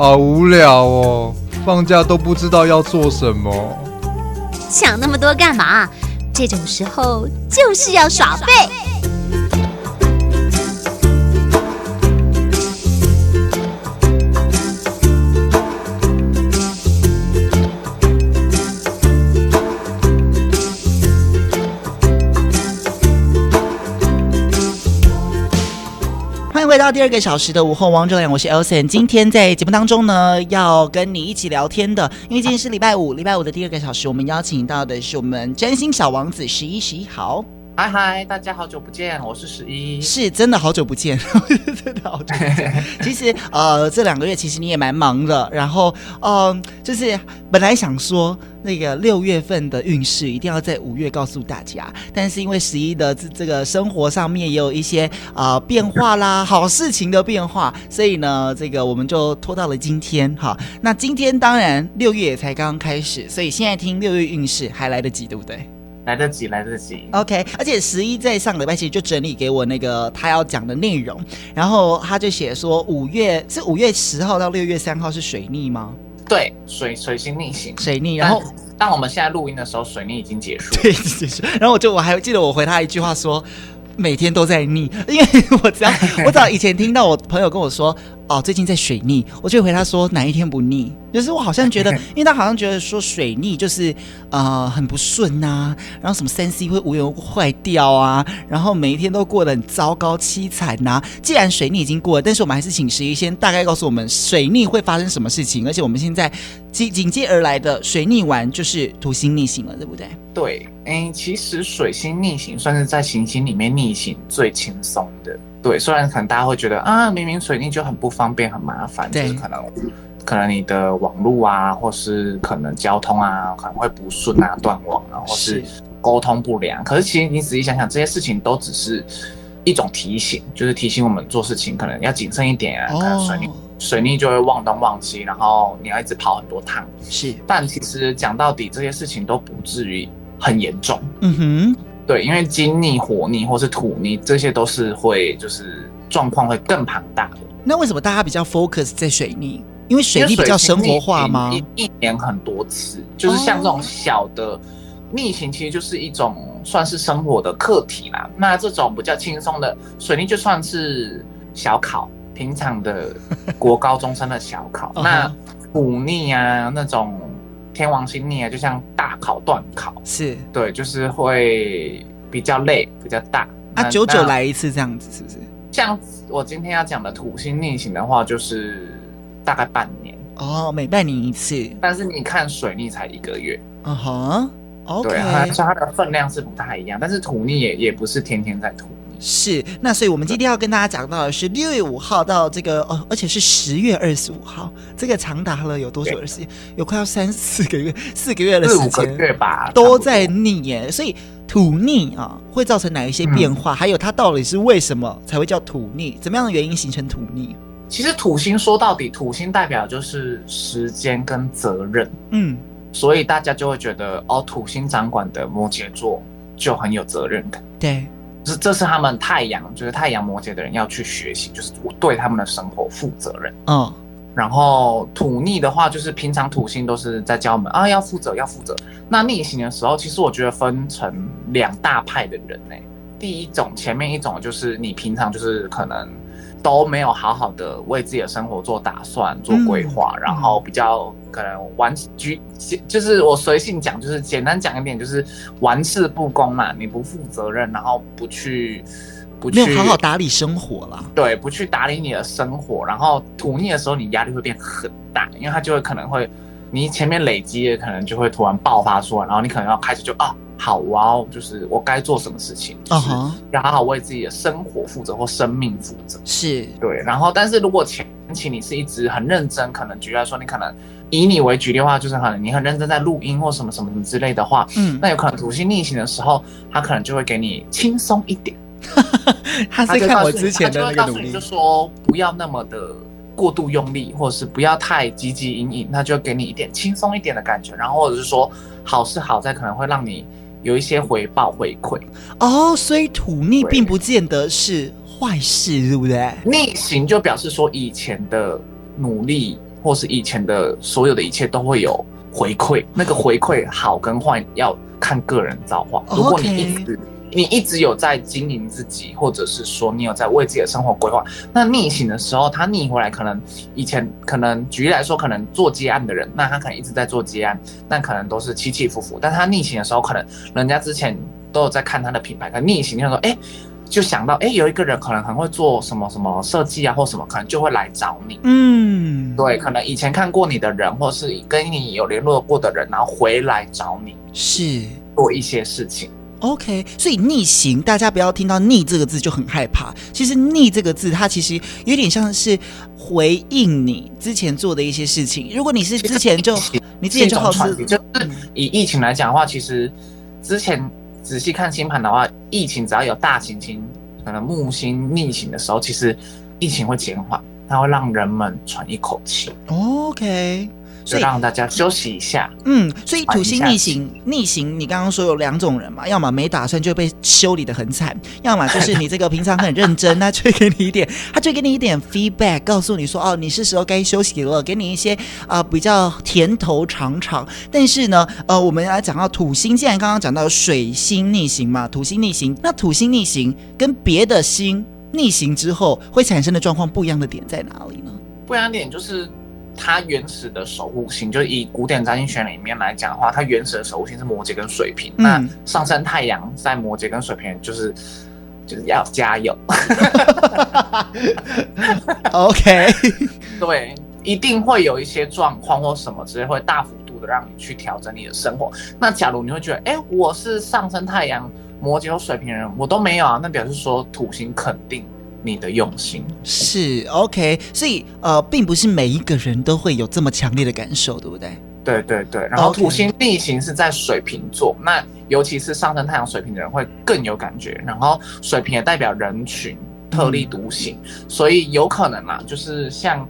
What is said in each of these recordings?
好无聊哦，放假都不知道要做什么。想那么多干嘛？这种时候就是要耍废。回到第二个小时的午后王哲良，我是 Elson。今天在节目当中呢，要跟你一起聊天的，因为今天是礼拜五，礼拜五的第二个小时，我们邀请到的是我们占星小王子十一十一号。嗨嗨，大家好久不见，我是十一，是真的好久不见，真的好久不见。其实呃，这两个月其实你也蛮忙的，然后嗯、就是本来想说那个六月份的运势一定要在五月告诉大家，但是因为十一的这这个生活上面也有一些啊、呃、变化啦，好事情的变化，所以呢，这个我们就拖到了今天哈。那今天当然六月也才刚刚开始，所以现在听六月运势还来得及，对不对？来得及，来得及。OK，而且十一在上个礼拜其实就整理给我那个他要讲的内容，然后他就写说五月是五月十号到六月三号是水逆吗？对，水水星逆行，水逆。然后当我们现在录音的时候，水逆已经结束。对，结束。然后我就我还记得我回他一句话说，每天都在逆，因为 我只要我早以前听到我朋友跟我说。哦，最近在水逆，我就回他说哪一天不逆？就是我好像觉得，因为他好像觉得说水逆就是呃很不顺呐、啊，然后什么三 C 会无缘无故坏掉啊，然后每一天都过得很糟糕凄惨呐。既然水逆已经过了，但是我们还是请十一先大概告诉我们水逆会发生什么事情，而且我们现在紧紧接而来的水逆完就是土星逆行了，对不对？对，哎，其实水星逆行算是在行星里面逆行最轻松的。对，虽然可能大家会觉得啊，明明水逆就很不方便、很麻烦，就是可能可能你的网络啊，或是可能交通啊，可能会不顺啊、断网啊，或是沟通不良。可是其实你仔细想想，这些事情都只是一种提醒，就是提醒我们做事情可能要谨慎一点啊。可能水逆、哦、水逆就会忘东忘西，然后你要一直跑很多趟。是，但其实讲到底，这些事情都不至于很严重。嗯哼。对，因为金逆、火逆或是土逆，这些都是会就是状况会更庞大的。那为什么大家比较 focus 在水逆？因为水逆比较生活化吗？一一年很多次，就是像这种小的逆行，其实就是一种算是生活的课题啦。那这种比较轻松的水逆，就算是小考，平常的国高中生的小考。那土逆啊，那种。天王星逆啊，就像大考断考，是对，就是会比较累，比较大。啊，久久来一次这样子，是不是？像我今天要讲的土星逆行的话，就是大概半年哦，每半年一次。但是你看水逆才一个月，嗯哼，OK，对啊，像它的分量是不太一样，但是土逆也也不是天天在土。是，那所以我们今天要跟大家讲到的是六月五号到这个哦，而且是十月二十五号，这个长达了有多久的时间？有快要三四个月，四个月的时间，四五个月吧，都在逆耶。所以土逆啊，会造成哪一些变化？嗯、还有它到底是为什么才会叫土逆？怎么样的原因形成土逆？其实土星说到底，土星代表就是时间跟责任，嗯，所以大家就会觉得哦，土星掌管的摩羯座就很有责任感，对。这这是他们太阳，就是太阳摩羯的人要去学习，就是我对他们的生活负责任。嗯，然后土逆的话，就是平常土星都是在教我们啊，要负责，要负责。那逆行的时候，其实我觉得分成两大派的人呢。第一种，前面一种就是你平常就是可能都没有好好的为自己的生活做打算、做规划，嗯、然后比较。可能玩局就是我随性讲，就是简单讲一点，就是玩世不恭嘛，你不负责任，然后不去不去好好打理生活了，对，不去打理你的生活，然后土逆的时候，你压力会变很大，因为他就会可能会你前面累积的可能就会突然爆发出来，然后你可能要开始就啊，好哇哦，就是我该做什么事情，就是要好好为自己的生活负责或生命负责，是对，然后但是如果前期你是一直很认真，可能举例来说，你可能。以你为举例的话，就是可能你很认真在录音或什么什么什么之类的话，嗯，那有可能土星逆行的时候，他可能就会给你轻松一点。他是看我之前的那个努力，就说不要那么的过度用力，或者是不要太汲汲营营，那就给你一点轻松一点的感觉。然后或者是说好是好在可能会让你有一些回报回馈。哦，所以土逆并不见得是坏事，对不对？逆行就表示说以前的努力。或是以前的所有的一切都会有回馈。那个回馈好跟坏要看个人造化。如果你一直你一直有在经营自己，或者是说你有在为自己的生活规划，那逆行的时候，他逆回来，可能以前可能举例来说，可能做接案的人，那他可能一直在做接案，那可能都是起起伏伏。但他逆行的时候，可能人家之前都有在看他的品牌，可逆行就说，哎，就想到，哎，有一个人可能很会做什么什么设计啊，或什么，可能就会来找你。嗯，对，可能以前看过你的人，或是跟你有联络过的人，然后回来找你，是做一些事情。OK，所以逆行，大家不要听到“逆”这个字就很害怕。其实“逆”这个字，它其实有点像是回应你之前做的一些事情。如果你是之前就你之前就好是，就是以疫情来讲的话，其实之前仔细看星盘的话，疫情只要有大行星，可能木星逆行的时候，其实疫情会减缓，它会让人们喘一口气。OK。所以让大家休息一下。嗯，所以土星逆行，逆行，你刚刚说有两种人嘛，要么没打算就被修理的很惨，要么就是你这个平常很认真，他就给你一点，他就给你一点 feedback，告诉你说哦，你是时候该休息了，给你一些啊、呃、比较甜头尝尝。但是呢，呃，我们来讲到土星，既然刚刚讲到水星逆行嘛，土星逆行，那土星逆行跟别的星逆行之后会产生的状况不一样的点在哪里呢？不一样的点就是。它原始的守护星，就是以古典占星学里面来讲的话，它原始的守护星是摩羯跟水瓶。嗯、那上升太阳在摩羯跟水瓶，就是就是要加油。OK，对，一定会有一些状况或什么之类，会大幅度的让你去调整你的生活。那假如你会觉得，哎、欸，我是上升太阳摩羯或水瓶人，我都没有啊，那表示说土星肯定。你的用心是 OK，所以呃，并不是每一个人都会有这么强烈的感受，对不对？对对对。然后土星逆行是在水瓶座.那尤其是上升太阳水瓶的人会更有感觉。然后水瓶也代表人群特立独行，嗯、所以有可能嘛，就是像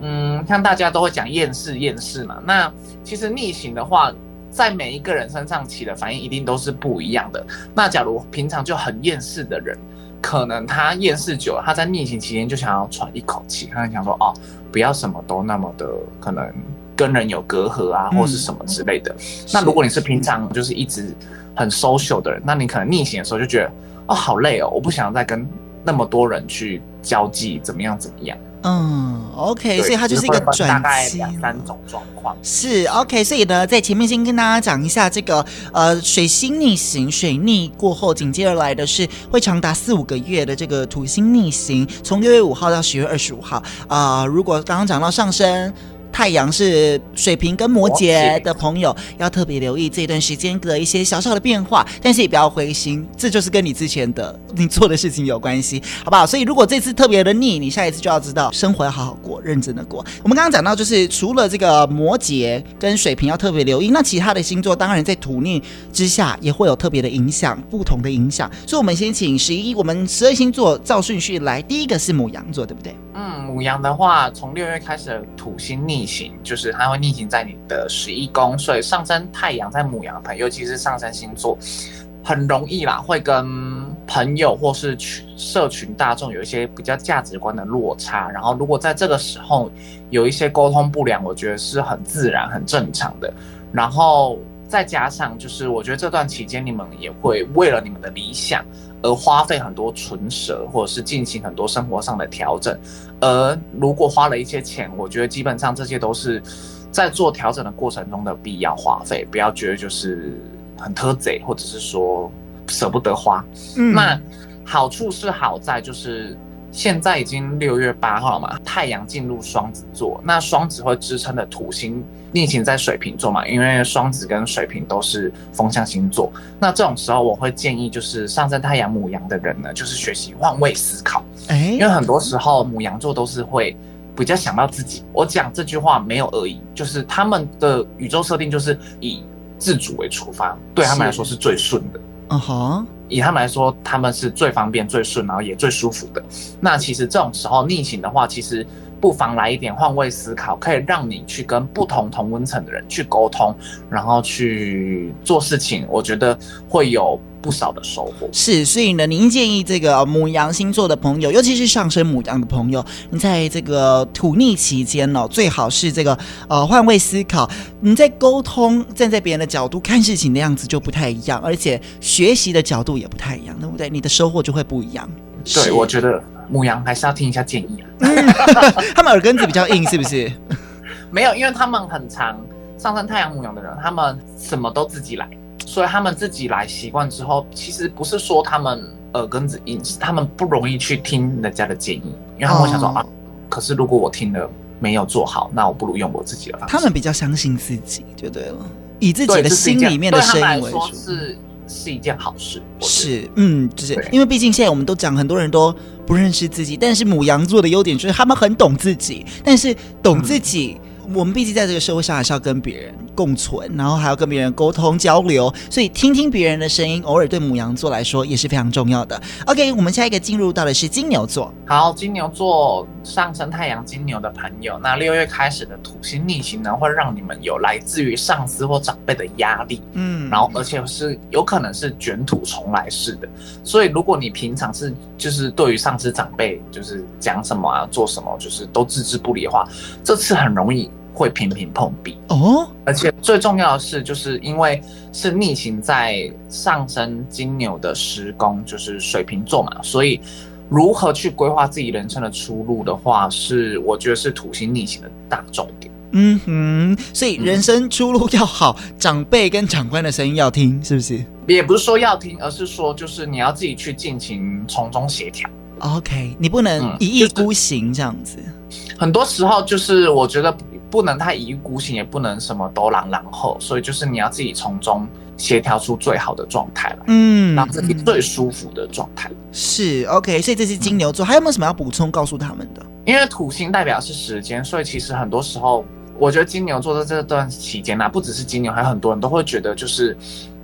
嗯，像大家都会讲厌世厌世嘛。那其实逆行的话，在每一个人身上起的反应一定都是不一样的。那假如平常就很厌世的人。可能他厌世久了，他在逆行期间就想要喘一口气，他想说哦，不要什么都那么的可能跟人有隔阂啊，或是什么之类的。嗯、那如果你是平常就是一直很 social 的人，那你可能逆行的时候就觉得哦，好累哦，我不想再跟那么多人去交际，怎么样怎么样。嗯，OK，所以它就是一个转机，大概两三种状况是 OK，所以呢，在前面先跟大家讲一下这个呃水星逆行，水逆过后紧接而来的是会长达四五个月的这个土星逆行，从六月五号到十月二十五号啊、呃。如果刚刚讲到上升。太阳是水瓶跟摩羯的朋友，要特别留意这段时间的一些小小的变化，但是也不要灰心，这就是跟你之前的你做的事情有关系，好不好？所以如果这次特别的逆，你下一次就要知道，生活要好好过，认真的过。我们刚刚讲到，就是除了这个摩羯跟水瓶要特别留意，那其他的星座当然在土逆之下也会有特别的影响，不同的影响。所以，我们先请十一，我们十二星座照顺序来，第一个是母羊座，对不对？嗯，母羊的话，从六月开始土星逆逆行，就是它会逆行在你的十一宫，所以上升太阳在母羊的朋友，尤其是上升星座，很容易啦，会跟朋友或是群社群大众有一些比较价值观的落差。然后，如果在这个时候有一些沟通不良，我觉得是很自然、很正常的。然后再加上，就是我觉得这段期间你们也会为了你们的理想。而花费很多唇舌，或者是进行很多生活上的调整。而如果花了一些钱，我觉得基本上这些都是在做调整的过程中的必要花费，不要觉得就是很特贼，或者是说舍不得花。嗯，那好处是好在就是。现在已经六月八号了嘛，太阳进入双子座，那双子会支撑的土星逆行在水瓶座嘛，因为双子跟水瓶都是风象星座。那这种时候，我会建议就是上升太阳母羊的人呢，就是学习换位思考。哎，因为很多时候母羊座都是会比较想到自己。我讲这句话没有恶意，就是他们的宇宙设定就是以自主为出发，对他们来说是最顺的。嗯哼。以他们来说，他们是最方便、最顺，然后也最舒服的。那其实这种时候逆行的话，其实不妨来一点换位思考，可以让你去跟不同同温层的人去沟通，然后去做事情，我觉得会有不少的收获。是，所以呢，您建议这个母羊星座的朋友，尤其是上升母羊的朋友，你在这个土逆期间呢、最好是这个呃换位思考，你在沟通，站在别人的角度看事情的样子就不太一样，而且学习的角度也不太一样，对不对？你的收获就会不一样。对，我觉得牡羊还是要听一下建议啊。他们耳根子比较硬，是不是？没有，因为他们很常上升太阳母羊的人，他们什么都自己来，所以他们自己来习惯之后，其实不是说他们耳根子硬，是他们不容易去听人家的建议，因为他们会想说、哦、啊，可是如果我听了没有做好，那我不如用我自己的方式。他们比较相信自己就对了，以自己的心里面的声音为主。是一件好事，是，嗯，就是因为毕竟现在我们都讲，很多人都不认识自己，但是母羊座的优点就是他们很懂自己，但是懂自己。嗯我们毕竟在这个社会上还是要跟别人共存，然后还要跟别人沟通交流，所以听听别人的声音，偶尔对母羊座来说也是非常重要的。OK，我们下一个进入到的是金牛座。好，金牛座上升太阳金牛的朋友，那六月开始的土星逆行呢，会让你们有来自于上司或长辈的压力，嗯，然后而且是有可能是卷土重来式的。所以如果你平常是就是对于上司长辈就是讲什么啊做什么就是都置之不理的话，这次很容易。会频频碰壁哦，而且最重要的是，就是因为是逆行在上升金牛的时宫，就是水瓶座嘛，所以如何去规划自己人生的出路的话，是我觉得是土星逆行的大重点。嗯哼，所以人生出路要好，嗯、长辈跟长官的声音要听，是不是？也不是说要听，而是说就是你要自己去进行从中协调。OK，你不能一意孤行这样子。嗯就是、很多时候就是我觉得。不能太一意孤行，也不能什么都狼狼后，所以就是你要自己从中协调出最好的状态来，嗯，让自己最舒服的状态。是 OK，所以这是金牛座，嗯、还有没有什么要补充告诉他们的？因为土星代表是时间，所以其实很多时候，我觉得金牛座在这段期间呢、啊，不只是金牛，还有很多人都会觉得就是，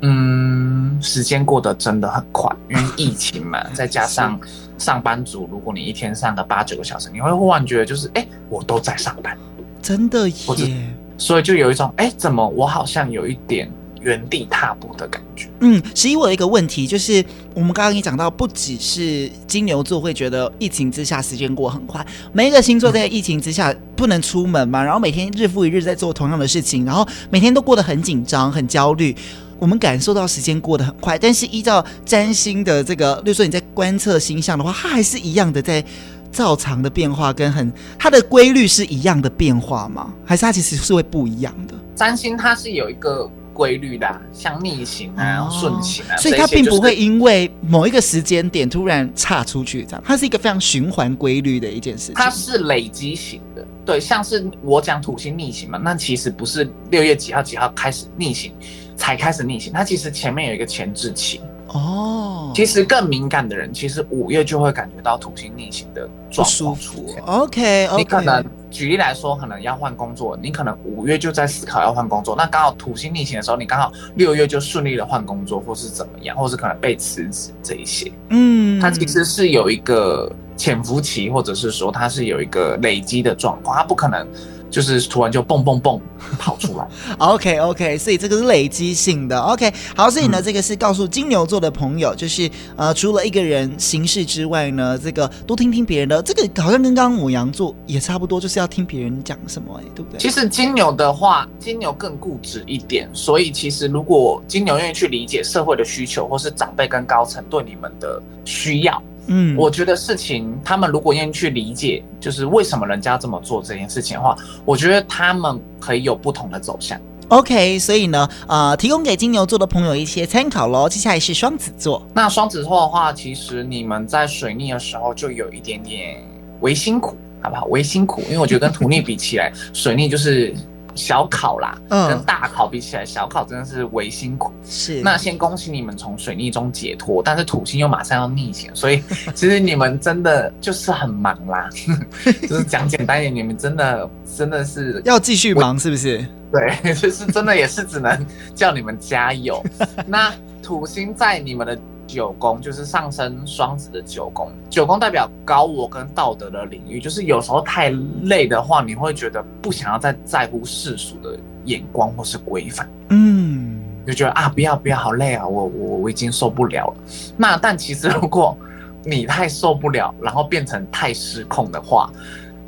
嗯，时间过得真的很快，因为疫情嘛，再加上上班族，如果你一天上个八九个小时，你会忽然觉得就是，哎，我都在上班。真的耶，所以就有一种哎，怎么我好像有一点原地踏步的感觉？嗯，十一，我有一个问题，就是我们刚刚也讲到，不只是金牛座会觉得疫情之下时间过很快，每一个星座在疫情之下不能出门嘛，然后每天日复一日在做同样的事情，然后每天都过得很紧张、很焦虑。我们感受到时间过得很快，但是依照占星的这个，例如说你在观测星象的话，它还是一样的在。照常的变化跟很它的规律是一样的变化吗？还是它其实是会不一样的？占星它是有一个规律的、啊，像逆行啊、顺、哦、行啊，所以它并不会因为某一个时间点突然岔出去这样，它是一个非常循环规律的一件事情。它是累积型的，对，像是我讲土星逆行嘛，那其实不是六月几号几号开始逆行才开始逆行，它其实前面有一个前置期。哦，其实更敏感的人，其实五月就会感觉到土星逆行的状况出现。OK，你可能举例来说，可能要换工作，你可能五月就在思考要换工作，那刚好土星逆行的时候，你刚好六月就顺利的换工作，或是怎么样，或是可能被辞职这一些。嗯，它其实是有一个潜伏期，或者是说它是有一个累积的状况，它不可能。就是突然就蹦蹦蹦跑出来，OK OK，所以这个是累积性的，OK 好，所以呢，嗯、这个是告诉金牛座的朋友，就是呃，除了一个人行事之外呢，这个多听听别人的，这个好像跟刚刚牡羊座也差不多，就是要听别人讲什么，哎，对不对？其实金牛的话，金牛更固执一点，所以其实如果金牛愿意去理解社会的需求，或是长辈跟高层对你们的需要。嗯，我觉得事情他们如果愿意去理解，就是为什么人家要这么做这件事情的话，我觉得他们可以有不同的走向。OK，所以呢，呃，提供给金牛座的朋友一些参考喽。接下来是双子座，那双子座的话，其实你们在水逆的时候就有一点点微辛苦，好不好？微辛苦，因为我觉得跟土逆比起来，水逆就是。小考啦，嗯，跟大考比起来，小考真的是微辛苦。是，那先恭喜你们从水逆中解脱，但是土星又马上要逆行，所以 其实你们真的就是很忙啦。就是讲简单一点，你们真的真的是要继续忙，是不是？对，就是真的也是只能叫你们加油。那土星在你们的。九宫，就是上升双子的九宫。九宫代表高我跟道德的领域，就是有时候太累的话，你会觉得不想要再在乎世俗的眼光或是规范。嗯，就觉得啊，不要不要，好累啊，我我我已经受不了了。那但其实如果你太受不了，然后变成太失控的话，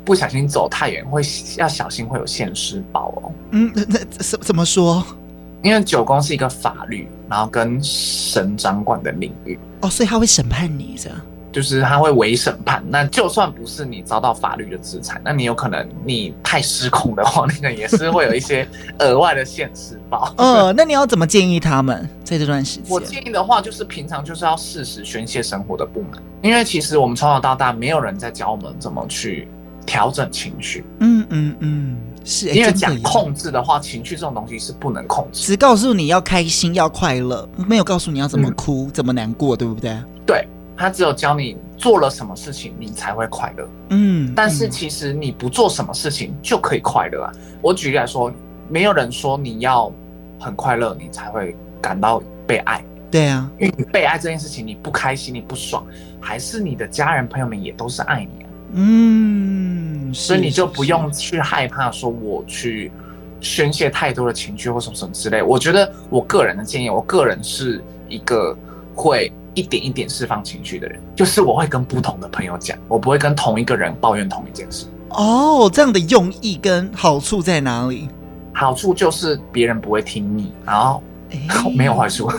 不小心走太远，会要小心会有现世报哦。嗯，那那怎怎么说？因为九宫是一个法律，然后跟神掌管的领域哦，所以他会审判你，这样就是他会伪审判。那就算不是你遭到法律的制裁，那你有可能你太失控的话，那个也是会有一些额外的现世报。呃，那你要怎么建议他们在这段时间？我建议的话，就是平常就是要适时宣泄生活的不满，因为其实我们从小到大没有人在教我们怎么去调整情绪。嗯嗯嗯。是，因为讲控制的话，情绪这种东西是不能控制，只告诉你要开心要快乐，没有告诉你要怎么哭、嗯、怎么难过，对不对？对，他只有教你做了什么事情你才会快乐。嗯，但是其实你不做什么事情就可以快乐啊。我举例来说，没有人说你要很快乐你才会感到被爱。对啊，因为你被爱这件事情你不开心你不爽，还是你的家人朋友们也都是爱你啊。嗯，所以你就不用去害怕说我去宣泄太多的情绪或什么什么之类。我觉得我个人的建议，我个人是一个会一点一点释放情绪的人，就是我会跟不同的朋友讲，我不会跟同一个人抱怨同一件事。哦，这样的用意跟好处在哪里？好处就是别人不会听你，然后、欸、没有坏处。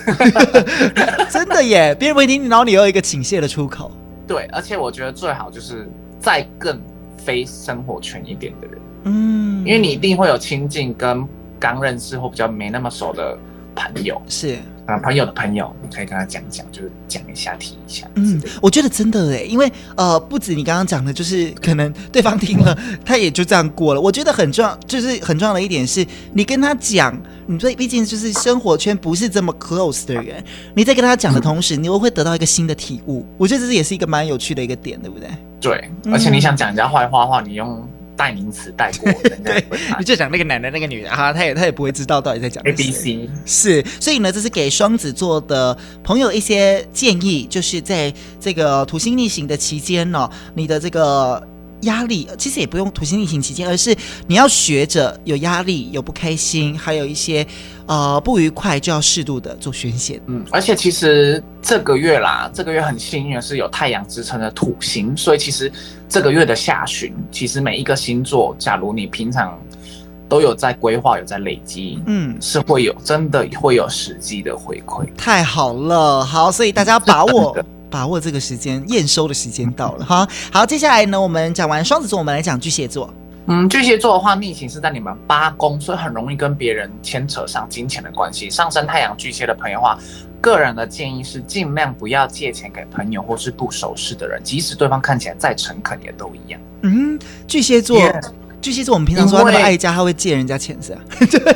真的耶，别人不会听你，然后你有一个倾泻的出口。对，而且我觉得最好就是。再更非生活圈一点的人，嗯，因为你一定会有亲近跟刚认识或比较没那么熟的朋友，是啊，朋友的朋友，你可以跟他讲讲，就是讲一下，提一下。嗯，我觉得真的哎，因为呃，不止你刚刚讲的，就是可能对方听了，他也就这样过了。我觉得很重要，就是很重要的一点是，你跟他讲，你对，毕竟就是生活圈不是这么 close 的人，你在跟他讲的同时，你又会得到一个新的体悟。我觉得这也是一个蛮有趣的一个点，对不对？对，而且你想讲人家坏话的话，你用代名词代过，人家 你就讲那个男的、那个女的哈，他也他也不会知道到底在讲 A B C。是，所以呢，这是给双子座的朋友一些建议，就是在这个土星逆行的期间呢、哦，你的这个。压力其实也不用土星逆行期间，而是你要学着有压力、有不开心，还有一些呃不愉快，就要适度的做宣泄。嗯，而且其实这个月啦，这个月很幸运的是有太阳支撑的土星，所以其实这个月的下旬，其实每一个星座，假如你平常都有在规划、有在累积，嗯，是会有真的会有实际的回馈。太好了，好，所以大家把握。把握这个时间，验收的时间到了哈。好，接下来呢，我们讲完双子座，我们来讲巨蟹座。嗯，巨蟹座的话，逆行是在你们八宫，所以很容易跟别人牵扯上金钱的关系。上升太阳巨蟹的朋友的话，个人的建议是尽量不要借钱给朋友或是不熟识的人，即使对方看起来再诚恳，也都一样。嗯，巨蟹座，yeah, 巨蟹座，我们平常说他那么爱家，他会借人家钱是吧？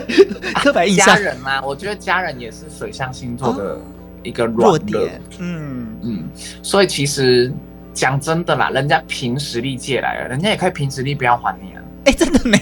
刻板印象。家人嘛，我觉得家人也是水象星座的。哦一个弱点，嗯嗯，所以其实讲真的啦，人家凭实力借来了，人家也可以凭实力不要还你啊。哎、欸，真的呢，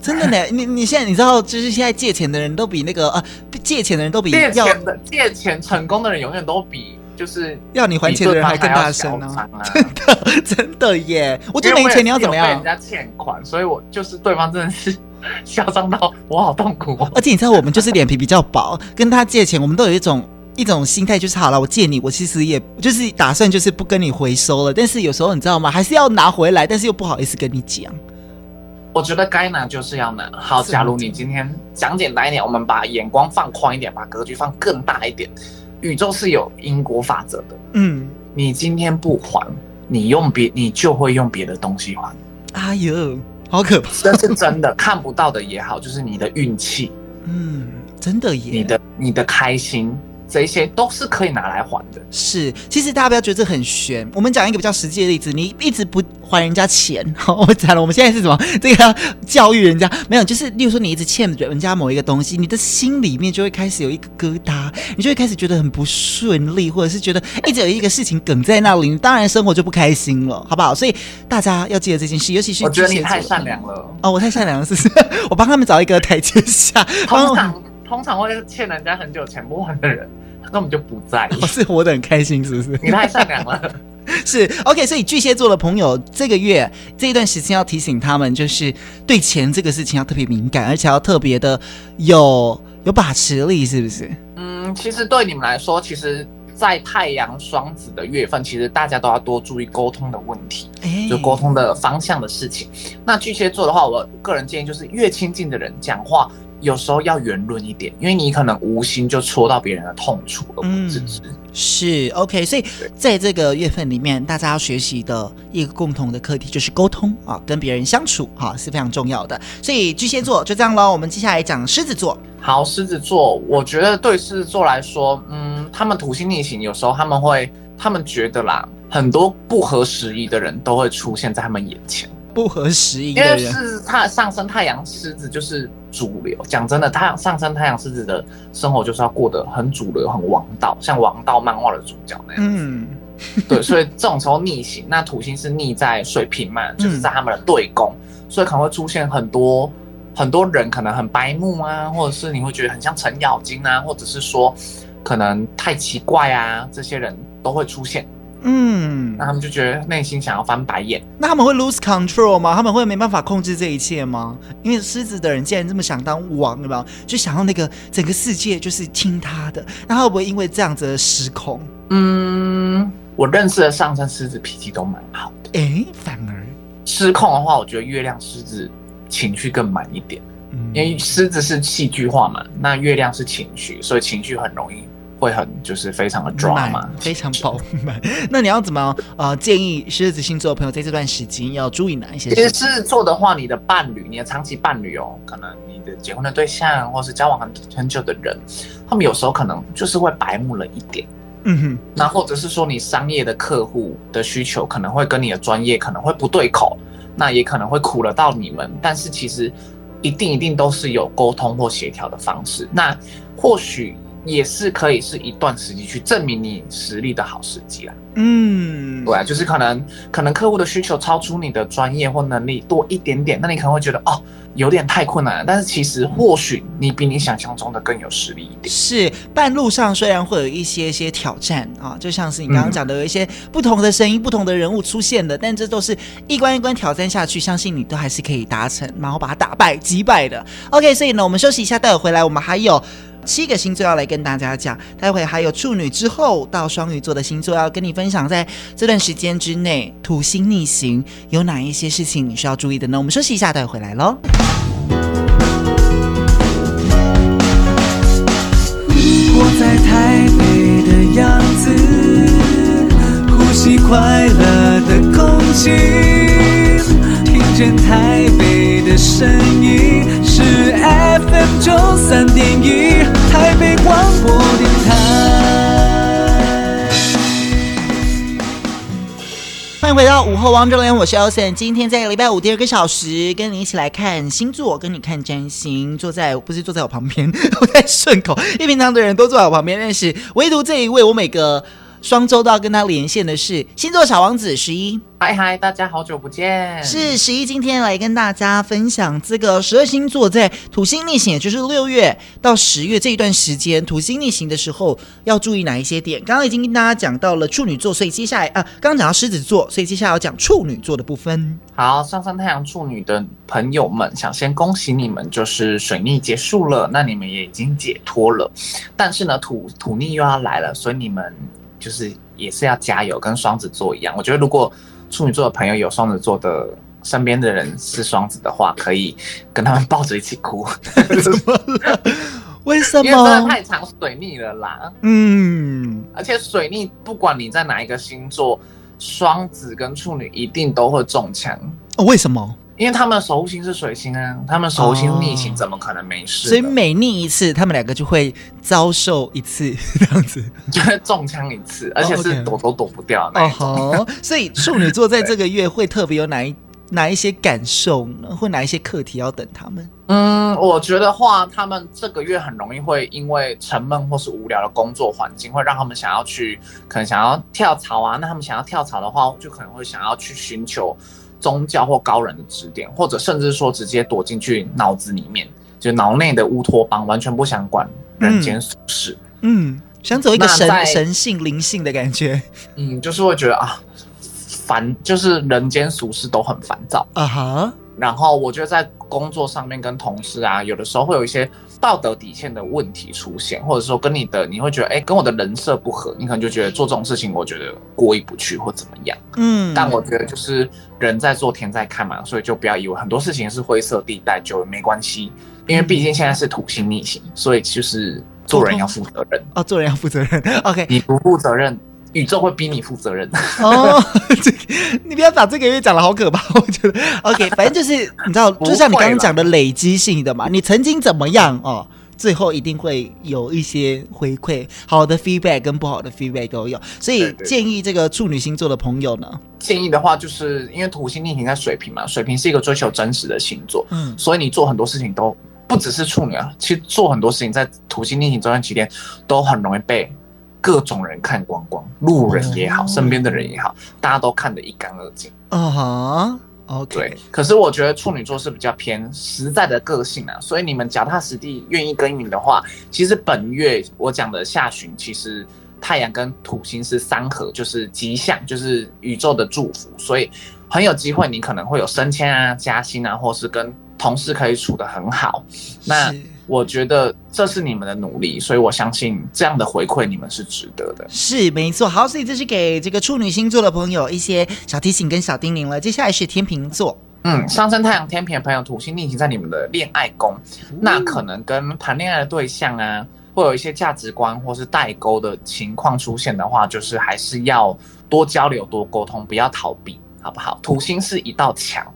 真的呢，你你现在你知道，就是现在借钱的人都比那个啊，借钱的人都比借钱的借钱成功的人永远都比就是要你还钱的人还更大声呢、啊。真的 真的耶，我觉得没钱你要怎么样？被人家欠款，所以我就是对方真的是 嚣张到我好痛苦、哦。而且你知道，我们就是脸皮比较薄，跟他借钱，我们都有一种。一种心态就是好了，我借你，我其实也就是打算就是不跟你回收了。但是有时候你知道吗？还是要拿回来，但是又不好意思跟你讲。我觉得该拿就是要拿。好，假如你今天讲简单一点，我们把眼光放宽一点，把格局放更大一点。宇宙是有因果法则的。嗯，你今天不还，你用别你就会用别的东西还。哎呦，好可怕！这是真的，看不到的也好，就是你的运气。嗯，真的耶。你的你的开心。这些都是可以拿来还的。是，其实大家不要觉得这很悬。我们讲一个比较实际的例子，你一直不还人家钱，我讲了，我们现在是什么？这个要教育人家没有？就是例如说，你一直欠人家某一个东西，你的心里面就会开始有一个疙瘩，你就会开始觉得很不顺利，或者是觉得一直有一个事情梗在那里，你当然生活就不开心了，好不好？所以大家要记得这件事，尤其是我觉得你太善良了哦，我太善良了，是不是？我帮他们找一个台阶下。通常通常会欠人家很久钱不还的人，他根本就不在意，是活得很开心，是不是？你太善良了。是 OK，所以巨蟹座的朋友，这个月这一段时间要提醒他们，就是对钱这个事情要特别敏感，而且要特别的有有把持力，是不是？嗯，其实对你们来说，其实，在太阳双子的月份，其实大家都要多注意沟通的问题，欸、就沟通的方向的事情。那巨蟹座的话，我个人建议就是，越亲近的人讲话。有时候要圆润一点，因为你可能无心就戳到别人的痛处而不自知。嗯、是 OK，所以在这个月份里面，大家要学习的一个共同的课题就是沟通啊，跟别人相处啊是非常重要的。所以巨蟹座就这样喽，我们接下来讲狮子座。好，狮子座，我觉得对狮子座来说，嗯，他们土星逆行，有时候他们会，他们觉得啦，很多不合时宜的人都会出现在他们眼前。不合时宜，因为是他上升太阳狮子就是主流。讲真的，他上升太阳狮子的生活就是要过得很主流、很王道，像王道漫画的主角那样。嗯，对，所以这种时候逆行，那土星是逆在水瓶嘛，就是在他们的对宫，嗯、所以可能会出现很多很多人可能很白目啊，或者是你会觉得很像程咬金啊，或者是说可能太奇怪啊，这些人都会出现。嗯，那他们就觉得内心想要翻白眼。那他们会 lose control 吗？他们会没办法控制这一切吗？因为狮子的人既然这么想当王，对吧？就想要那个整个世界就是听他的，那会不会因为这样子的失控？嗯，我认识的上升狮子脾气都蛮好的。哎、欸，反而失控的话，我觉得月亮狮子情绪更满一点。嗯，因为狮子是戏剧化嘛，那月亮是情绪，所以情绪很容易。会很就是非常的 drama，非常饱满。那你要怎么呃建议狮子星座的朋友在这段时间要注意哪一些？其实狮子座的话，你的伴侣，你的长期伴侣哦，可能你的结婚的对象，或是交往很很久的人，他们有时候可能就是会白目了一点。嗯哼。那或者是说你商业的客户的需求可能会跟你的专业可能会不对口，那也可能会苦了到你们。但是其实一定一定都是有沟通或协调的方式。那或许。也是可以是一段时机去证明你实力的好时机啦。嗯，对啊，就是可能可能客户的需求超出你的专业或能力多一点点，那你可能会觉得哦，有点太困难了。但是其实或许你比你想象中的更有实力一点。是，半路上虽然会有一些些挑战啊，就像是你刚刚讲的有一些不同的声音、嗯、不同的人物出现的，但这都是一关一关挑战下去，相信你都还是可以达成，然后把它打败击败的。OK，所以呢，我们休息一下，待会回来我们还有。七个星座要来跟大家讲，待会还有处女之后到双鱼座的星座要跟你分享，在这段时间之内土星逆行有哪一些事情你需要注意的呢？我们休息一下，待会回来喽。我在台北的样子，呼吸快乐的空气，听见台北的声音是爱 FM 九三点一。台北广播电台，欢迎回到午后王者连，我是 Elson。今天在礼拜五第二个小时，跟你一起来看星座，跟你看占星。坐在不是坐在我旁边，我在顺口。一平常的人都坐在我旁边，但是唯独这一位，我每个。双周都要跟他连线的是星座小王子十一，嗨嗨，大家好久不见。是十一今天来跟大家分享这个十二星座在土星逆行，也就是六月到十月这一段时间，土星逆行的时候要注意哪一些点？刚刚已经跟大家讲到了处女座，所以接下来啊，刚刚讲到狮子座，所以接下来要讲处女座的部分。好，上升太阳处女的朋友们，想先恭喜你们，就是水逆结束了，那你们也已经解脱了。但是呢，土土逆又要来了，所以你们。就是也是要加油，跟双子座一样。我觉得如果处女座的朋友有双子座的身边的人是双子的话，可以跟他们抱着一起哭。怎么了？为什么？因为真的太长水逆了啦。嗯，而且水逆不管你在哪一个星座，双子跟处女一定都会中枪。哦，为什么？因为他们守护星是水星啊，他们守护星逆行，怎么可能没事？所以每逆一次，他们两个就会遭受一次 这样子，就会中枪一次，而且是躲都躲不掉那种。哦，所以处女座在这个月会特别有哪一 哪一些感受呢？或哪一些课题要等他们？嗯，我觉得话，他们这个月很容易会因为沉闷或是无聊的工作环境，会让他们想要去，可能想要跳槽啊。那他们想要跳槽的话，就可能会想要去寻求。宗教或高人的指点，或者甚至说直接躲进去脑子里面就脑内的乌托邦，完全不想管人间俗事。嗯，嗯，想走一个神神性灵性的感觉。嗯，就是会觉得啊，烦，就是人间俗事都很烦躁啊哈。Uh-huh. 然后我觉得在工作上面跟同事啊，有的时候会有一些道德底线的问题出现，或者说跟你的你会觉得哎，跟我的人设不合，你可能就觉得做这种事情，我觉得过意不去或怎么样。嗯，但我觉得就是人在做天在看嘛，所以就不要以为很多事情是灰色地带就没关系，因为毕竟现在是土星逆行，所以就是做人要负责任哦，做人要负责任。OK，你不负责任。宇宙会逼你负责任。哦，这你不要把这个月讲的好可怕，我觉得。OK，反正就是你知道，就像你刚刚讲的累积性的嘛，你曾经怎么样哦，最后一定会有一些回馈，好的 feedback 跟不好的 feedback 都有，所以建议这个处女星座的朋友呢，建议的话就是因为土星逆行在水瓶嘛，水瓶是一个追求真实的星座，嗯，所以你做很多事情都不只是处女啊，其实做很多事情在土星逆行这段期间都很容易被。各种人看光光，路人也好，身边的人也好，大家都看得一干二净。啊哈，OK。对，可是我觉得处女座是比较偏实在的个性啊，所以你们脚踏实地、愿意耕耘的话，其实本月我讲的下旬，其实太阳跟土星是三合，就是吉祥，就是宇宙的祝福，所以很有机会，你可能会有升迁啊、加薪啊，或是跟同事可以处得很好。那。我觉得这是你们的努力，所以我相信这样的回馈你们是值得的。是没错，好，所以这是给这个处女星座的朋友一些小提醒跟小叮咛了。接下来是天秤座，嗯，上升太阳天平的朋友，土星逆行在你们的恋爱宫，嗯，那可能跟谈恋爱的对象啊，会有一些价值观或是代沟的情况出现的话，就是还是要多交流、多沟通，不要逃避，好不好？土星是一道墙。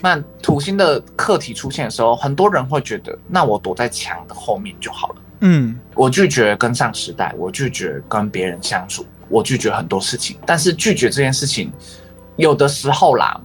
那土星的课题出现的时候，很多人会觉得，那我躲在墙的后面就好了。嗯，我拒绝跟上时代，我拒绝跟别人相处，我拒绝很多事情。但是拒绝这件事情，有的时候啦，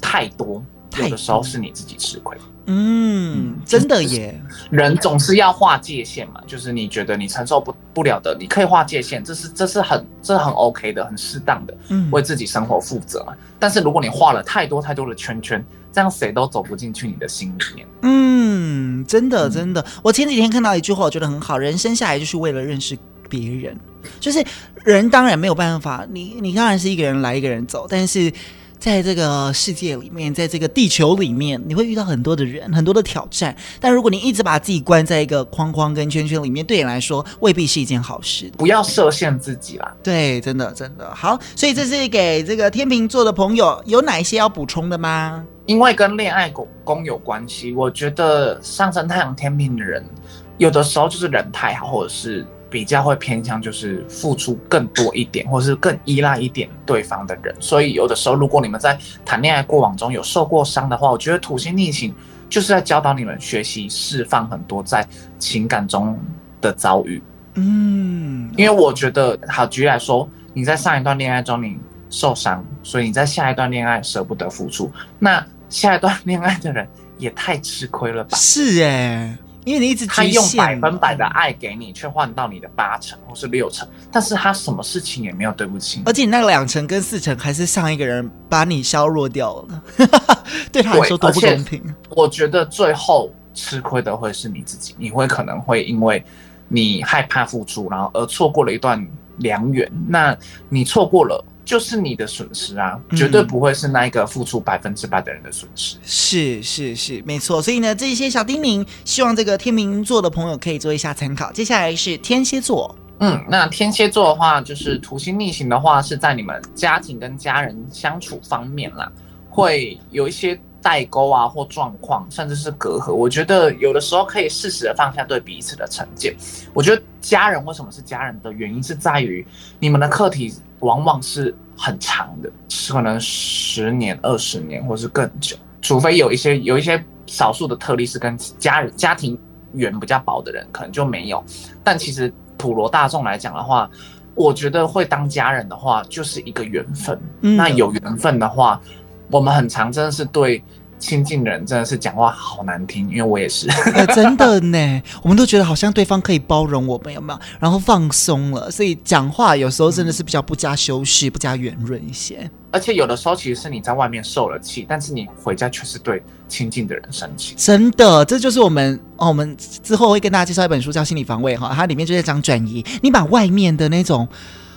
太多，有的时候是你自己吃亏。嗯，真的耶。人总是要划界限嘛，就是你觉得你承受不不了的，你可以划界限，这是这是很这是很 OK 的，很适当的，嗯，为自己生活负责嘛。但是如果你画了太多太多的圈圈，这样谁都走不进去你的心里面。嗯，真的真的。我前几天看到一句话，我觉得很好，人生下来就是为了认识别人，就是人当然没有办法，你你当然是一个人来一个人走，但是。在这个世界里面，在这个地球里面，你会遇到很多的人，很多的挑战。但如果你一直把自己关在一个框框跟圈圈里面，对你来说未必是一件好事。不要设限自己啦。对，真的真的好。所以这是给这个天秤座的朋友，有哪一些要补充的吗？因为跟恋爱宫宫有关系，我觉得上升太阳天秤的人，有的时候就是人太好，或者是。比较会偏向就是付出更多一点，或是更依赖一点对方的人，所以有的时候如果你们在谈恋爱过往中有受过伤的话，我觉得土星逆行就是在教导你们学习释放很多在情感中的遭遇。嗯，因为我觉得，好举例来说，你在上一段恋爱中你受伤，所以你在下一段恋爱舍不得付出，那下一段恋爱的人也太吃亏了吧？是哎。因为你一直他用百分百的爱给你，却换到你的八成或是六成，但是他什么事情也没有对不起，而且你那个两成跟四成还是上一个人把你削弱掉了，对他来说多不公平。我觉得最后吃亏的会是你自己，你会可能会因为你害怕付出，然后而错过了一段良缘。那你错过了。就是你的损失啊，绝对不会是那一个付出百分之百的人的损失。嗯、是是是，没错。所以呢，这些小叮咛，希望这个天秤座的朋友可以做一下参考。接下来是天蝎座，嗯，那天蝎座的话，就是土星逆行的话，是在你们家庭跟家人相处方面啦，会有一些。代沟啊，或状况，甚至是隔阂，我觉得有的时候可以适时的放下对彼此的成见。我觉得家人为什么是家人的原因，是在于你们的课题往往是很长的，可能十年、二十年，或是更久。除非有一些有一些少数的特例是跟家人家庭缘比较薄的人，可能就没有。但其实普罗大众来讲的话，我觉得会当家人的话，就是一个缘分。嗯。那有缘分的话，我们很常真的是对亲近的人真的是讲话好难听，因为我也是，欸、真的呢。我们都觉得好像对方可以包容我们，有没有？然后放松了，所以讲话有时候真的是比较不加修饰、不加圆润一些。而且有的时候其实是你在外面受了气，但是你回家却是对亲近的人生气。真的，这就是我们哦，我们之后会跟大家介绍一本书叫《心理防卫》哈，它里面就在讲转移。你把外面的那种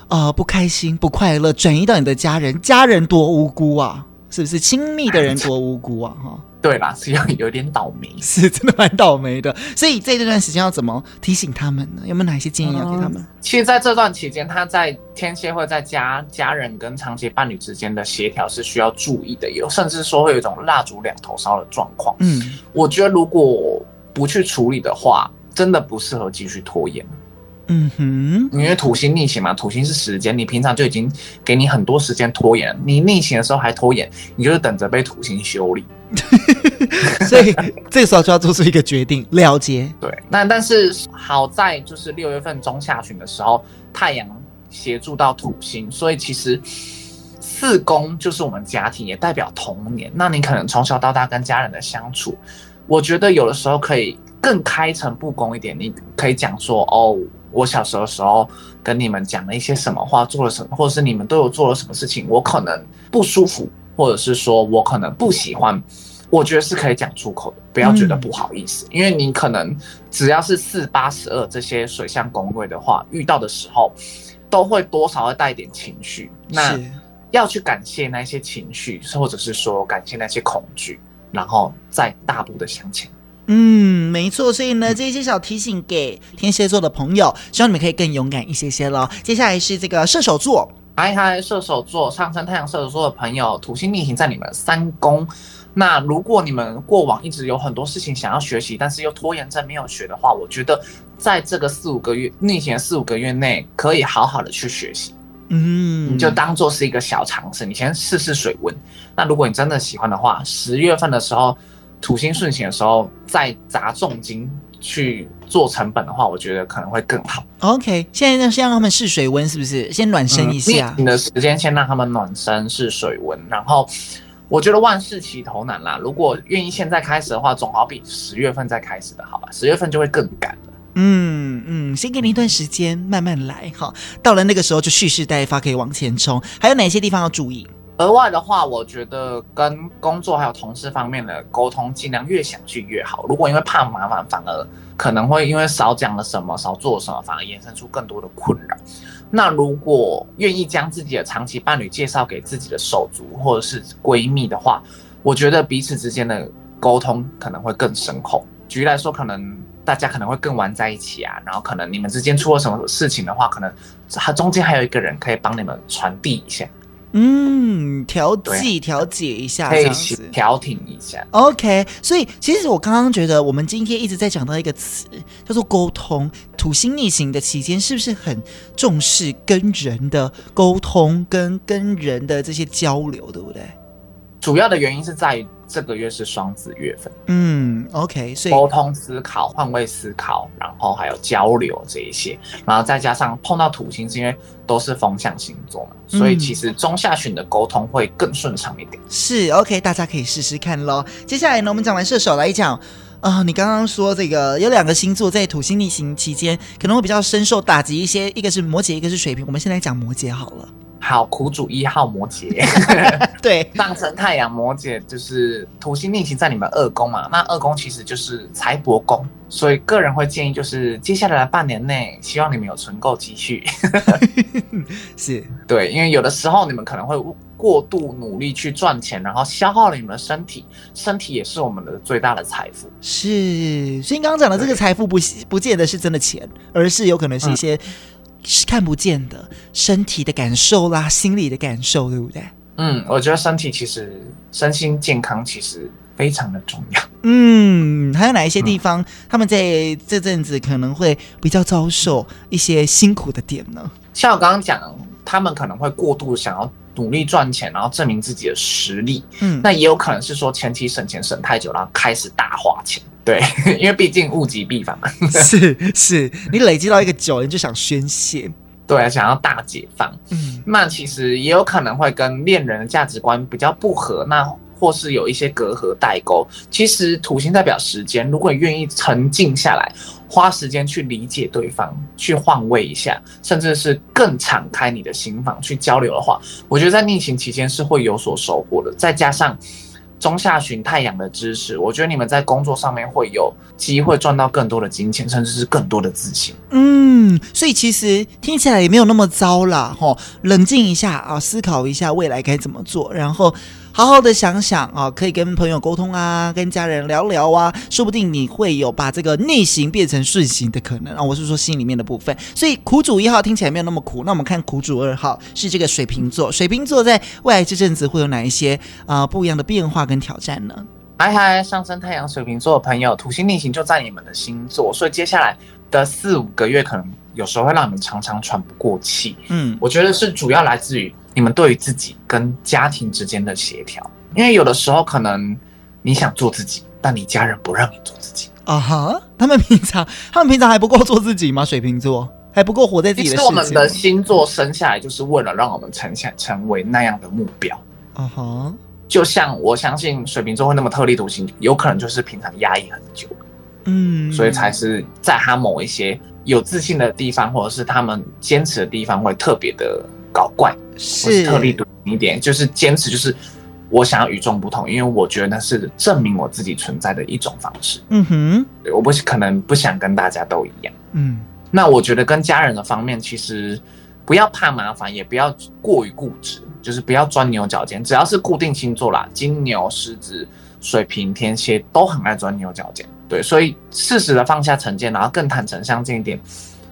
呃不开心、不快乐转移到你的家人，家人多无辜啊，是不是？亲密的人 多无辜啊，哈。对啦，是要有点倒霉，是真的蛮倒霉的。所以这段时间要怎么提醒他们呢？有没有哪一些建议要给他们？嗯、其实，在这段期间，他在天蝎会在家家人跟长期伴侣之间的协调是需要注意的，有甚至说会有一种蜡烛两头烧的状况。嗯，我觉得如果不去处理的话，真的不适合继续拖延。嗯哼，因为土星逆行嘛，土星是时间，你平常就已经给你很多时间拖延，你逆行的时候还拖延，你就是等着被土星修理。所以这个时候就要做出一个决定，了结。对，那但是好在就是六月份中下旬的时候，太阳协助到土星，所以其实四宫就是我们家庭，也代表童年。那你可能从小到大跟家人的相处，我觉得有的时候可以更开诚布公一点，你可以讲说哦。我小时候的时候跟你们讲了一些什么话，做了什么，或者是你们都有做了什么事情，我可能不舒服，或者是说我可能不喜欢，我觉得是可以讲出口的，不要觉得不好意思，嗯、因为你可能只要是四八十二这些水象宫位的话，遇到的时候都会多少会带一点情绪，那要去感谢那些情绪，或者是说感谢那些恐惧，然后再大步的向前。嗯，没错，所以呢，这些小提醒给天蝎座的朋友，希望你们可以更勇敢一些些咯。接下来是这个射手座，嗨嗨，射手座上升太阳射手座的朋友，土星逆行在你们三宫。那如果你们过往一直有很多事情想要学习，但是又拖延症没有学的话，我觉得在这个四五个月逆行四五个月内，可以好好的去学习。嗯，你就当做是一个小尝试，你先试试水温。那如果你真的喜欢的话，十月份的时候。土星顺行的时候，再砸重金去做成本的话，我觉得可能会更好。OK，现在呢，先让他们试水温，是不是？先暖身一下。你、嗯、的时间先让他们暖身试水温，然后我觉得万事起头难啦。如果愿意现在开始的话，总好比十月份再开始的好吧？十月份就会更赶了。嗯嗯，先给你一段时间，慢慢来哈。到了那个时候就蓄势待发，可以往前冲。还有哪些地方要注意？额外的话，我觉得跟工作还有同事方面的沟通，尽量越详细越好。如果因为怕麻烦，反而可能会因为少讲了什么，少做什么，反而衍生出更多的困扰。那如果愿意将自己的长期伴侣介绍给自己的手足或者是闺蜜的话，我觉得彼此之间的沟通可能会更深厚。举例来说，可能大家可能会更玩在一起啊，然后可能你们之间出了什么事情的话，可能它中间还有一个人可以帮你们传递一下。嗯，调剂调解一下，这样子调停一下。OK，所以其实我刚刚觉得，我们今天一直在讲到一个词，叫做沟通。土星逆行的期间，是不是很重视跟人的沟通，跟跟人的这些交流，对不对？主要的原因是在于这个月是双子月份。嗯，OK，所以沟通、思考、换位思考，然后还有交流这一些，然后再加上碰到土星，是因为都是风象星座嘛，所以其实中下旬的沟通会更顺畅一点。是 OK，大家可以试试看喽。接下来呢，我们讲完射手来讲，啊、呃，你刚刚说这个有两个星座在土星逆行期间可能会比较深受打击一些，一个是摩羯，一个是水瓶。我们先来讲摩羯好了。好，苦主一号摩羯，对，上升太阳摩羯就是土星逆行在你们二宫嘛，那二宫其实就是财帛宫，所以个人会建议就是接下来的半年内，希望你们有存够积蓄，是。对，因为有的时候你们可能会过度努力去赚钱，然后消耗了你们的身体，身体也是我们的最大的财富，是，所以刚刚讲的这个财富不不见得是真的钱，而是有可能是一些、嗯。是看不见的身体的感受啦，心理的感受，对不对？嗯，我觉得身体其实身心健康其实非常的重要。嗯，还有哪一些地方，嗯、他们在这阵子可能会比较遭受一些辛苦的点呢？像我刚刚讲，他们可能会过度想要努力赚钱，然后证明自己的实力。嗯，那也有可能是说前期省钱省太久，然后开始大花钱。对，因为毕竟物极必反嘛。是是，你累积到一个久，你就想宣泄，对，想要大解放。嗯，那其实也有可能会跟恋人的价值观比较不合，那或是有一些隔阂代沟。其实土星代表时间，如果你愿意沉静下来，花时间去理解对方，去换位一下，甚至是更敞开你的心房去交流的话，我觉得在逆行期间是会有所收获的。再加上中下旬太阳的支持，我觉得你们在工作上面会有机会赚到更多的金钱，甚至是更多的自信。嗯，所以其实听起来也没有那么糟啦，吼，冷静一下啊，思考一下未来该怎么做，然后。好好的想想啊，可以跟朋友沟通啊，跟家人聊聊啊，说不定你会有把这个逆行变成顺行的可能啊。我是说心里面的部分，所以苦主一号听起来没有那么苦。那我们看苦主二号是这个水瓶座，水瓶座在未来这阵子会有哪一些啊、呃、不一样的变化跟挑战呢？嗨嗨，上升太阳水瓶座的朋友，土星逆行就在你们的星座，所以接下来的四五个月可能有时候会让你们常常喘不过气。嗯，我觉得是主要来自于。你们对于自己跟家庭之间的协调，因为有的时候可能你想做自己，但你家人不让你做自己啊哈。Uh-huh. 他们平常，他们平常还不够做自己吗？水瓶座还不够活在自己的世界。其实我们的星座生下来就是为了让我们成想成为那样的目标啊哈。Uh-huh. 就像我相信水瓶座会那么特立独行，有可能就是平常压抑很久，嗯，所以才是在他某一些有自信的地方，或者是他们坚持的地方会特别的。搞怪是特立独行一点，就是坚持，就是我想要与众不同，因为我觉得那是证明我自己存在的一种方式。嗯哼，对，我不可能不想跟大家都一样。嗯，那我觉得跟家人的方面，其实不要怕麻烦，也不要过于固执，就是不要钻牛角尖。只要是固定星座啦，金牛、狮子、水瓶、天蝎都很爱钻牛角尖。对，所以适时的放下成见，然后更坦诚相见一点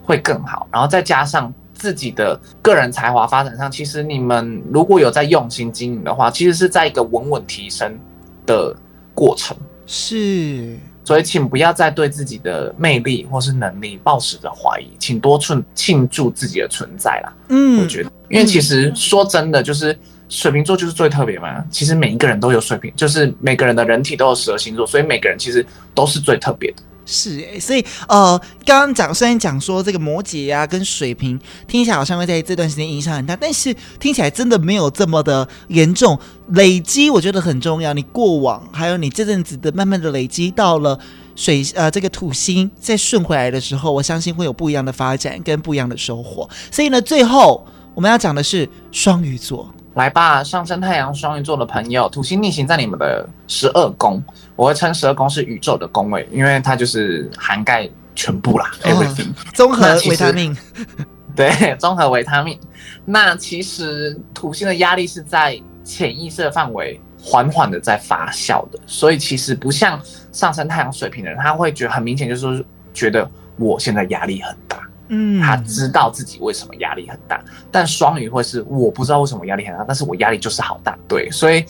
会更好。然后再加上。自己的个人才华发展上，其实你们如果有在用心经营的话，其实是在一个稳稳提升的过程。是，所以请不要再对自己的魅力或是能力抱持着怀疑，请多庆庆祝自己的存在啦。嗯，我觉得，因为其实说真的，就是水瓶座就是最特别嘛。其实每一个人都有水瓶，就是每个人的人体都有十二星座，所以每个人其实都是最特别的。是诶，所以呃，刚刚讲虽然讲说这个摩羯啊跟水瓶听起来好像会在这段时间影响很大，但是听起来真的没有这么的严重。累积我觉得很重要，你过往还有你这阵子的慢慢的累积，到了水呃这个土星再顺回来的时候，我相信会有不一样的发展跟不一样的收获。所以呢，最后我们要讲的是双鱼座。来吧，上升太阳双鱼座的朋友，土星逆行在你们的十二宫，我会称十二宫是宇宙的宫位，因为它就是涵盖全部啦，everything，综合维他命，对，综合维他命。那其实土星的压力是在潜意识的范围缓缓的在发酵的，所以其实不像上升太阳水平的人，他会觉得很明显，就是觉得我现在压力很大。嗯，他知道自己为什么压力很大，但双鱼会是我不知道为什么压力很大，但是我压力就是好大。对，所以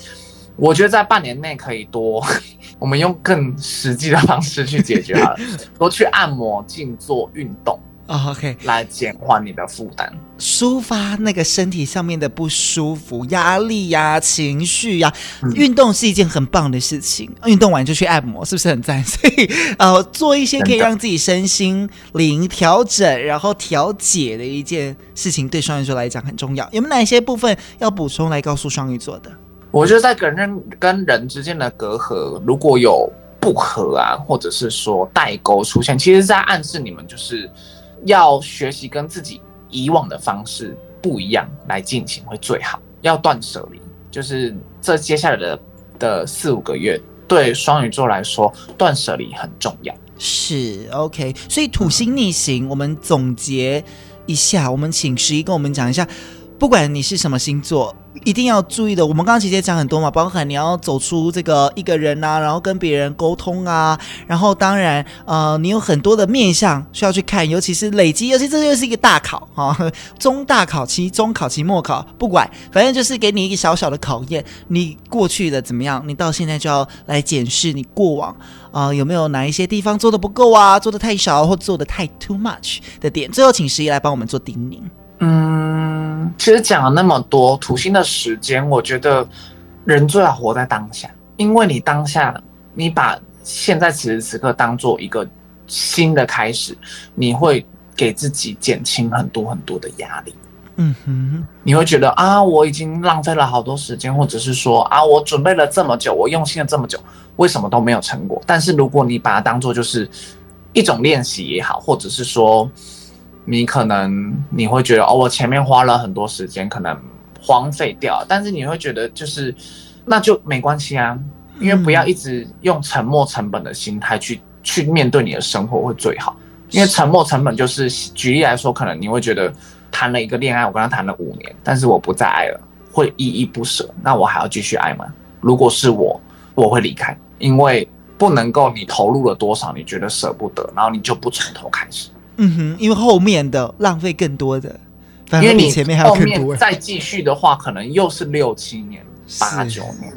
我觉得在半年内可以多，我们用更实际的方式去解决好了，多去按摩、静坐、运动。Oh, OK，来减缓你的负担，抒发那个身体上面的不舒服、压力呀、啊、情绪呀、啊。运动是一件很棒的事情，运动完就去按摩，是不是很赞？所以呃，做一些可以让自己身心灵调整，然后调节的一件事情，对双鱼座来讲很重要。有没有哪些部分要补充来告诉双鱼座的？我觉得在跟人跟人之间的隔阂，如果有不和啊，或者是说代沟出现，其实在暗示你们就是。要学习跟自己以往的方式不一样来进行会最好。要断舍离，就是这接下来的的四五个月，对双鱼座来说，断舍离很重要。是 OK，所以土星逆行，我们总结一下，我们请十一跟我们讲一下，不管你是什么星座。一定要注意的，我们刚刚其实也讲很多嘛，包含你要走出这个一个人啊，然后跟别人沟通啊，然后当然，呃，你有很多的面相需要去看，尤其是累积，尤其这又是一个大考啊，中大考期、中考期末考，不管，反正就是给你一个小小的考验，你过去的怎么样，你到现在就要来检视你过往啊、有没有哪一些地方做的不够啊，做的太少或做的太 too much 的点，最后请十一来帮我们做叮咛。嗯，其实讲了那么多土星的时间，我觉得人最好活在当下，因为你当下，你把现在此时此刻当做一个新的开始，你会给自己减轻很多很多的压力。嗯哼，你会觉得啊，我已经浪费了好多时间，或者是说啊，我准备了这么久，我用心了这么久，为什么都没有成果？但是如果你把它当做就是。一种练习也好，或者是说你可能你会觉得哦，我前面花了很多时间，可能荒废掉，但是你会觉得就是那就没关系啊，因为不要一直用沉没成本的心态去去面对你的生活会最好，因为沉没成本就是举例来说，可能你会觉得谈了一个恋爱，我跟他谈了五年，但是我不再爱了，会依依不舍，那我还要继续爱吗？如果是我，我会离开，因为。不能够，你投入了多少，你觉得舍不得，然后你就不从头开始。嗯哼，因为后面的浪费更多的，因为你前面还有更多，再继续的话，可能又是六七年、八九年，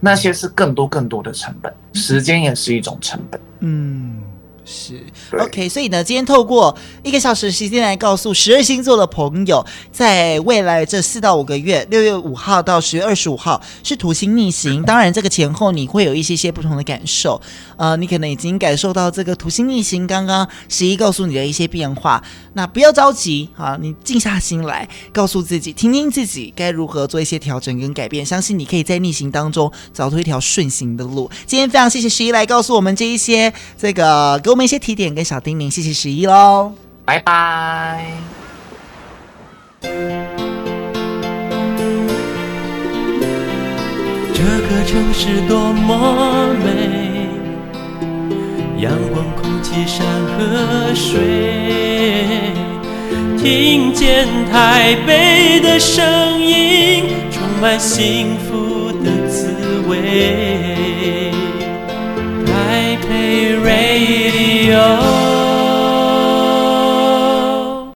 那些是更多更多的成本，时间也是一种成本。嗯。是，OK，所以呢，今天透过一个小时时间来告诉十二星座的朋友，在未来这四到五个月，六月五号到十月二十五号是土星逆行，当然这个前后你会有一些些不同的感受，呃，你可能已经感受到这个土星逆行刚刚十一告诉你的一些变化，那不要着急啊，你静下心来，告诉自己，听听自己该如何做一些调整跟改变，相信你可以在逆行当中找出一条顺行的路。今天非常谢谢十一来告诉我们这一些这个给我们一些提点跟小叮咛，谢谢十一喽，拜拜。这个城市多么美，阳光、空气、山和水，听见台北的声音，充满幸福的滋味。Hey, radio.